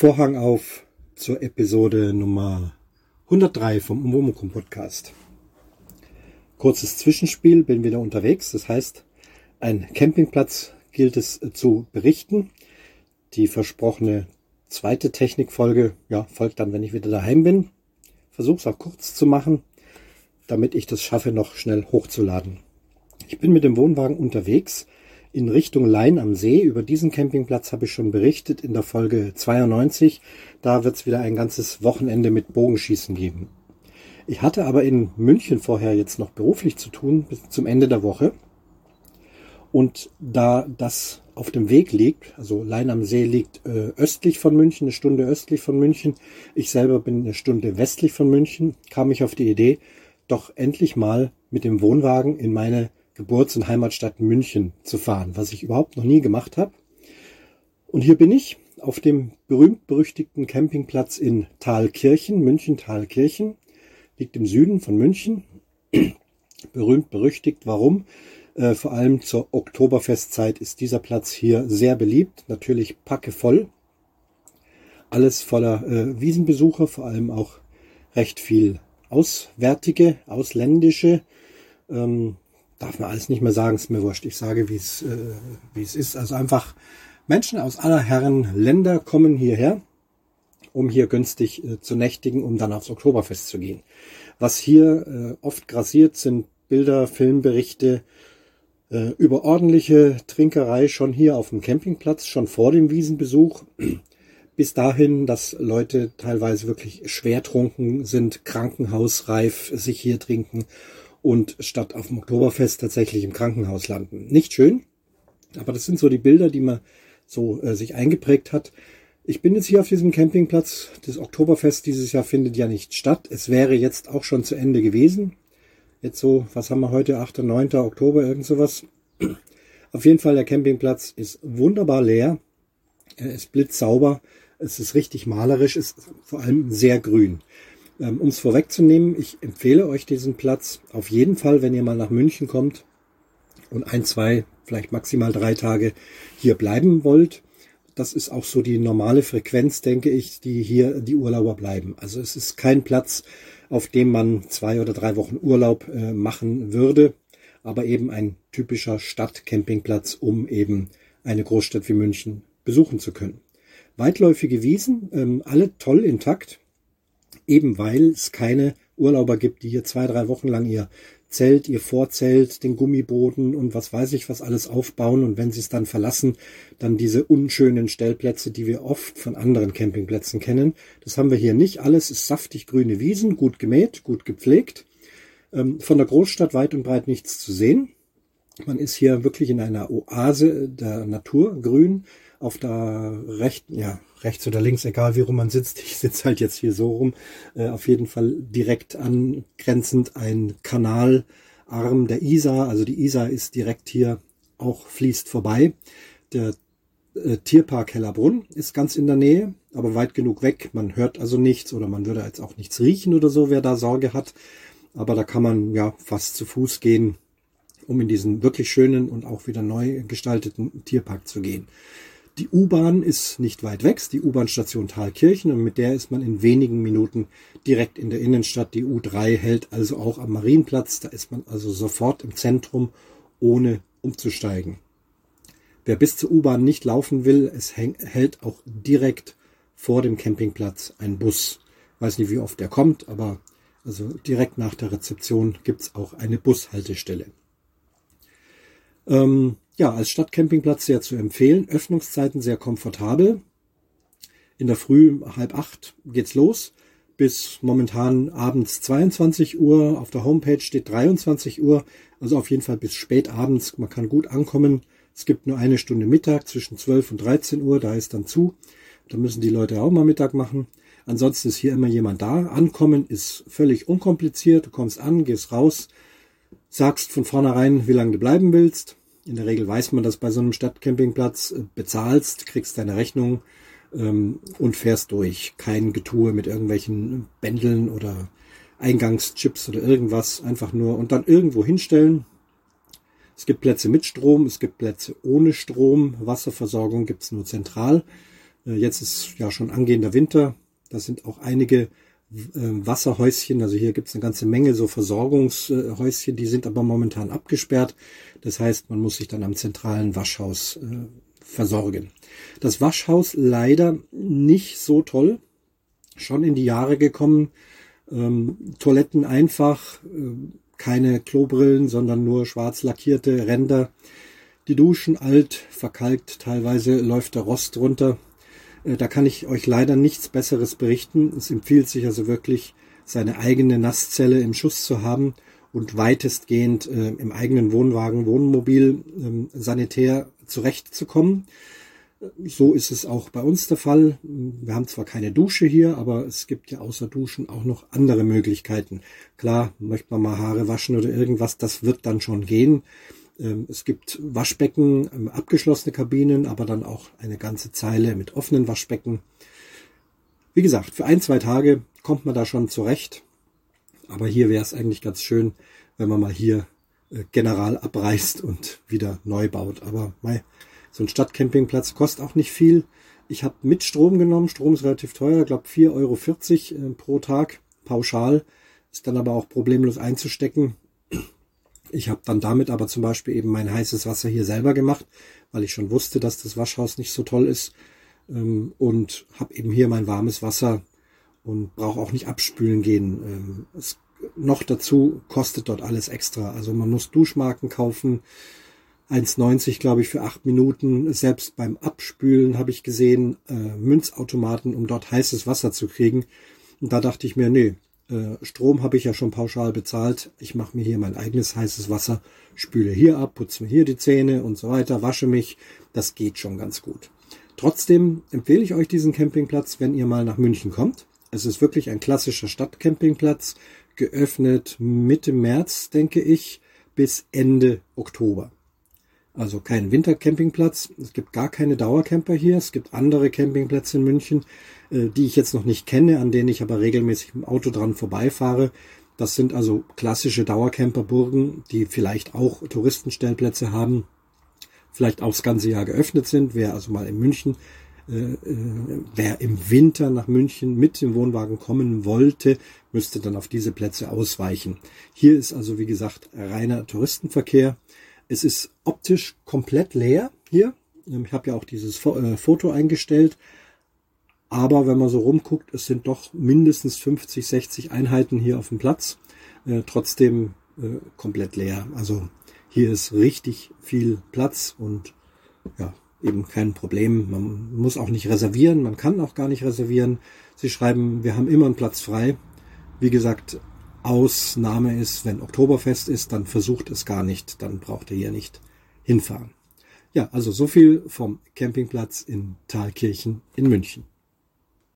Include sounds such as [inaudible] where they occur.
Vorhang auf zur Episode Nummer 103 vom Umwomukum Podcast. Kurzes Zwischenspiel, bin wieder unterwegs. Das heißt, ein Campingplatz gilt es zu berichten. Die versprochene zweite Technikfolge ja, folgt dann, wenn ich wieder daheim bin. Versuche es auch kurz zu machen, damit ich das schaffe, noch schnell hochzuladen. Ich bin mit dem Wohnwagen unterwegs in Richtung Lein am See. Über diesen Campingplatz habe ich schon berichtet in der Folge 92. Da wird es wieder ein ganzes Wochenende mit Bogenschießen geben. Ich hatte aber in München vorher jetzt noch beruflich zu tun bis zum Ende der Woche. Und da das auf dem Weg liegt, also Lein am See liegt äh, östlich von München, eine Stunde östlich von München, ich selber bin eine Stunde westlich von München, kam ich auf die Idee, doch endlich mal mit dem Wohnwagen in meine Geburts- und Heimatstadt München zu fahren, was ich überhaupt noch nie gemacht habe. Und hier bin ich auf dem berühmt-berüchtigten Campingplatz in Thalkirchen, München-Thalkirchen, liegt im Süden von München. [clears throat] berühmt berüchtigt, warum? Äh, vor allem zur Oktoberfestzeit ist dieser Platz hier sehr beliebt, natürlich packevoll. Alles voller äh, Wiesenbesucher, vor allem auch recht viel auswärtige, ausländische, ähm, darf man alles nicht mehr sagen, ist mir wurscht. Ich sage, wie es, äh, wie es ist. Also einfach Menschen aus aller Herren Länder kommen hierher, um hier günstig äh, zu nächtigen, um dann aufs Oktoberfest zu gehen. Was hier äh, oft grassiert, sind Bilder, Filmberichte äh, über ordentliche Trinkerei schon hier auf dem Campingplatz, schon vor dem Wiesenbesuch. [clears throat] Bis dahin, dass Leute teilweise wirklich schwer trunken sind, krankenhausreif sich hier trinken und statt auf dem Oktoberfest tatsächlich im Krankenhaus landen. Nicht schön, aber das sind so die Bilder, die man so äh, sich eingeprägt hat. Ich bin jetzt hier auf diesem Campingplatz. Das Oktoberfest dieses Jahr findet ja nicht statt. Es wäre jetzt auch schon zu Ende gewesen. Jetzt so, was haben wir heute? 8. 9. Oktober, irgend sowas. Auf jeden Fall, der Campingplatz ist wunderbar leer. Er ist blitzsauber. Es ist richtig malerisch. Es ist vor allem sehr grün. Ähm, um es vorwegzunehmen, ich empfehle euch diesen Platz auf jeden Fall, wenn ihr mal nach München kommt und ein, zwei, vielleicht maximal drei Tage hier bleiben wollt. Das ist auch so die normale Frequenz, denke ich, die hier die Urlauber bleiben. Also es ist kein Platz, auf dem man zwei oder drei Wochen Urlaub äh, machen würde, aber eben ein typischer Stadtcampingplatz, um eben eine Großstadt wie München besuchen zu können. Weitläufige Wiesen, ähm, alle toll intakt eben weil es keine Urlauber gibt, die hier zwei, drei Wochen lang ihr Zelt, ihr Vorzelt, den Gummiboden und was weiß ich was alles aufbauen und wenn sie es dann verlassen, dann diese unschönen Stellplätze, die wir oft von anderen Campingplätzen kennen. Das haben wir hier nicht. Alles ist saftig grüne Wiesen, gut gemäht, gut gepflegt. Ähm, von der Großstadt weit und breit nichts zu sehen. Man ist hier wirklich in einer Oase der Natur, grün auf der rechten, ja, rechts oder links, egal wie rum man sitzt. Ich sitze halt jetzt hier so rum. Äh, auf jeden Fall direkt angrenzend ein Kanalarm der Isar. Also die Isar ist direkt hier auch fließt vorbei. Der äh, Tierpark Hellerbrunn ist ganz in der Nähe, aber weit genug weg. Man hört also nichts oder man würde jetzt auch nichts riechen oder so, wer da Sorge hat. Aber da kann man ja fast zu Fuß gehen, um in diesen wirklich schönen und auch wieder neu gestalteten Tierpark zu gehen. Die U-Bahn ist nicht weit weg, die U-Bahn-Station Thalkirchen und mit der ist man in wenigen Minuten direkt in der Innenstadt. Die U3 hält also auch am Marienplatz, da ist man also sofort im Zentrum, ohne umzusteigen. Wer bis zur U-Bahn nicht laufen will, es hält auch direkt vor dem Campingplatz ein Bus. Weiß nicht, wie oft der kommt, aber also direkt nach der Rezeption gibt's auch eine Bushaltestelle. Ähm, ja, als Stadtcampingplatz sehr zu empfehlen. Öffnungszeiten sehr komfortabel. In der Früh halb acht geht's los bis momentan abends 22 Uhr. Auf der Homepage steht 23 Uhr, also auf jeden Fall bis spät abends. Man kann gut ankommen. Es gibt nur eine Stunde Mittag zwischen 12 und 13 Uhr, da ist dann zu. Da müssen die Leute auch mal Mittag machen. Ansonsten ist hier immer jemand da. Ankommen ist völlig unkompliziert. Du kommst an, gehst raus, sagst von vornherein, wie lange du bleiben willst. In der Regel weiß man das bei so einem Stadtcampingplatz, bezahlst, kriegst deine Rechnung ähm, und fährst durch. Kein Getue mit irgendwelchen Bändeln oder Eingangschips oder irgendwas. Einfach nur und dann irgendwo hinstellen. Es gibt Plätze mit Strom, es gibt Plätze ohne Strom. Wasserversorgung gibt es nur zentral. Äh, jetzt ist ja schon angehender Winter. Da sind auch einige Wasserhäuschen. Also hier gibt es eine ganze Menge so Versorgungshäuschen, die sind aber momentan abgesperrt. Das heißt, man muss sich dann am zentralen Waschhaus äh, versorgen. Das Waschhaus leider nicht so toll. Schon in die Jahre gekommen. Ähm, Toiletten einfach, äh, keine Klobrillen, sondern nur schwarz lackierte Ränder. Die Duschen alt, verkalkt, teilweise läuft der Rost runter. Äh, da kann ich euch leider nichts Besseres berichten. Es empfiehlt sich also wirklich, seine eigene Nasszelle im Schuss zu haben und weitestgehend äh, im eigenen Wohnwagen, Wohnmobil, ähm, sanitär zurechtzukommen. So ist es auch bei uns der Fall. Wir haben zwar keine Dusche hier, aber es gibt ja außer Duschen auch noch andere Möglichkeiten. Klar, möchte man mal Haare waschen oder irgendwas, das wird dann schon gehen. Ähm, es gibt Waschbecken, ähm, abgeschlossene Kabinen, aber dann auch eine ganze Zeile mit offenen Waschbecken. Wie gesagt, für ein, zwei Tage kommt man da schon zurecht. Aber hier wäre es eigentlich ganz schön, wenn man mal hier äh, general abreißt und wieder neu baut. Aber mei, so ein Stadtcampingplatz kostet auch nicht viel. Ich habe mit Strom genommen. Strom ist relativ teuer, glaube 4,40 Euro äh, pro Tag pauschal. Ist dann aber auch problemlos einzustecken. Ich habe dann damit aber zum Beispiel eben mein heißes Wasser hier selber gemacht, weil ich schon wusste, dass das Waschhaus nicht so toll ist. Ähm, und habe eben hier mein warmes Wasser und brauche auch nicht abspülen gehen. Ähm, es, noch dazu kostet dort alles extra. Also man muss Duschmarken kaufen. 1,90 glaube ich für acht Minuten. Selbst beim Abspülen habe ich gesehen, äh, Münzautomaten, um dort heißes Wasser zu kriegen. Und da dachte ich mir, nee, Strom habe ich ja schon pauschal bezahlt. Ich mache mir hier mein eigenes heißes Wasser, spüle hier ab, putze mir hier die Zähne und so weiter, wasche mich. Das geht schon ganz gut. Trotzdem empfehle ich euch diesen Campingplatz, wenn ihr mal nach München kommt. Es ist wirklich ein klassischer Stadtcampingplatz, geöffnet Mitte März, denke ich, bis Ende Oktober. Also kein Wintercampingplatz. Es gibt gar keine Dauercamper hier. Es gibt andere Campingplätze in München, äh, die ich jetzt noch nicht kenne, an denen ich aber regelmäßig im Auto dran vorbeifahre. Das sind also klassische Dauercamperburgen, die vielleicht auch Touristenstellplätze haben, vielleicht auch das ganze Jahr geöffnet sind. Wer also mal in München, äh, äh, wer im Winter nach München mit dem Wohnwagen kommen wollte, müsste dann auf diese Plätze ausweichen. Hier ist also, wie gesagt, reiner Touristenverkehr. Es ist optisch komplett leer hier. Ähm, ich habe ja auch dieses äh, Foto eingestellt. Aber wenn man so rumguckt, es sind doch mindestens 50, 60 Einheiten hier auf dem Platz. Äh, trotzdem äh, komplett leer. Also hier ist richtig viel Platz und ja, eben kein Problem. Man muss auch nicht reservieren, man kann auch gar nicht reservieren. Sie schreiben, wir haben immer einen Platz frei. Wie gesagt, Ausnahme ist, wenn Oktoberfest ist, dann versucht es gar nicht, dann braucht ihr hier nicht hinfahren. Ja, also so viel vom Campingplatz in Thalkirchen in München.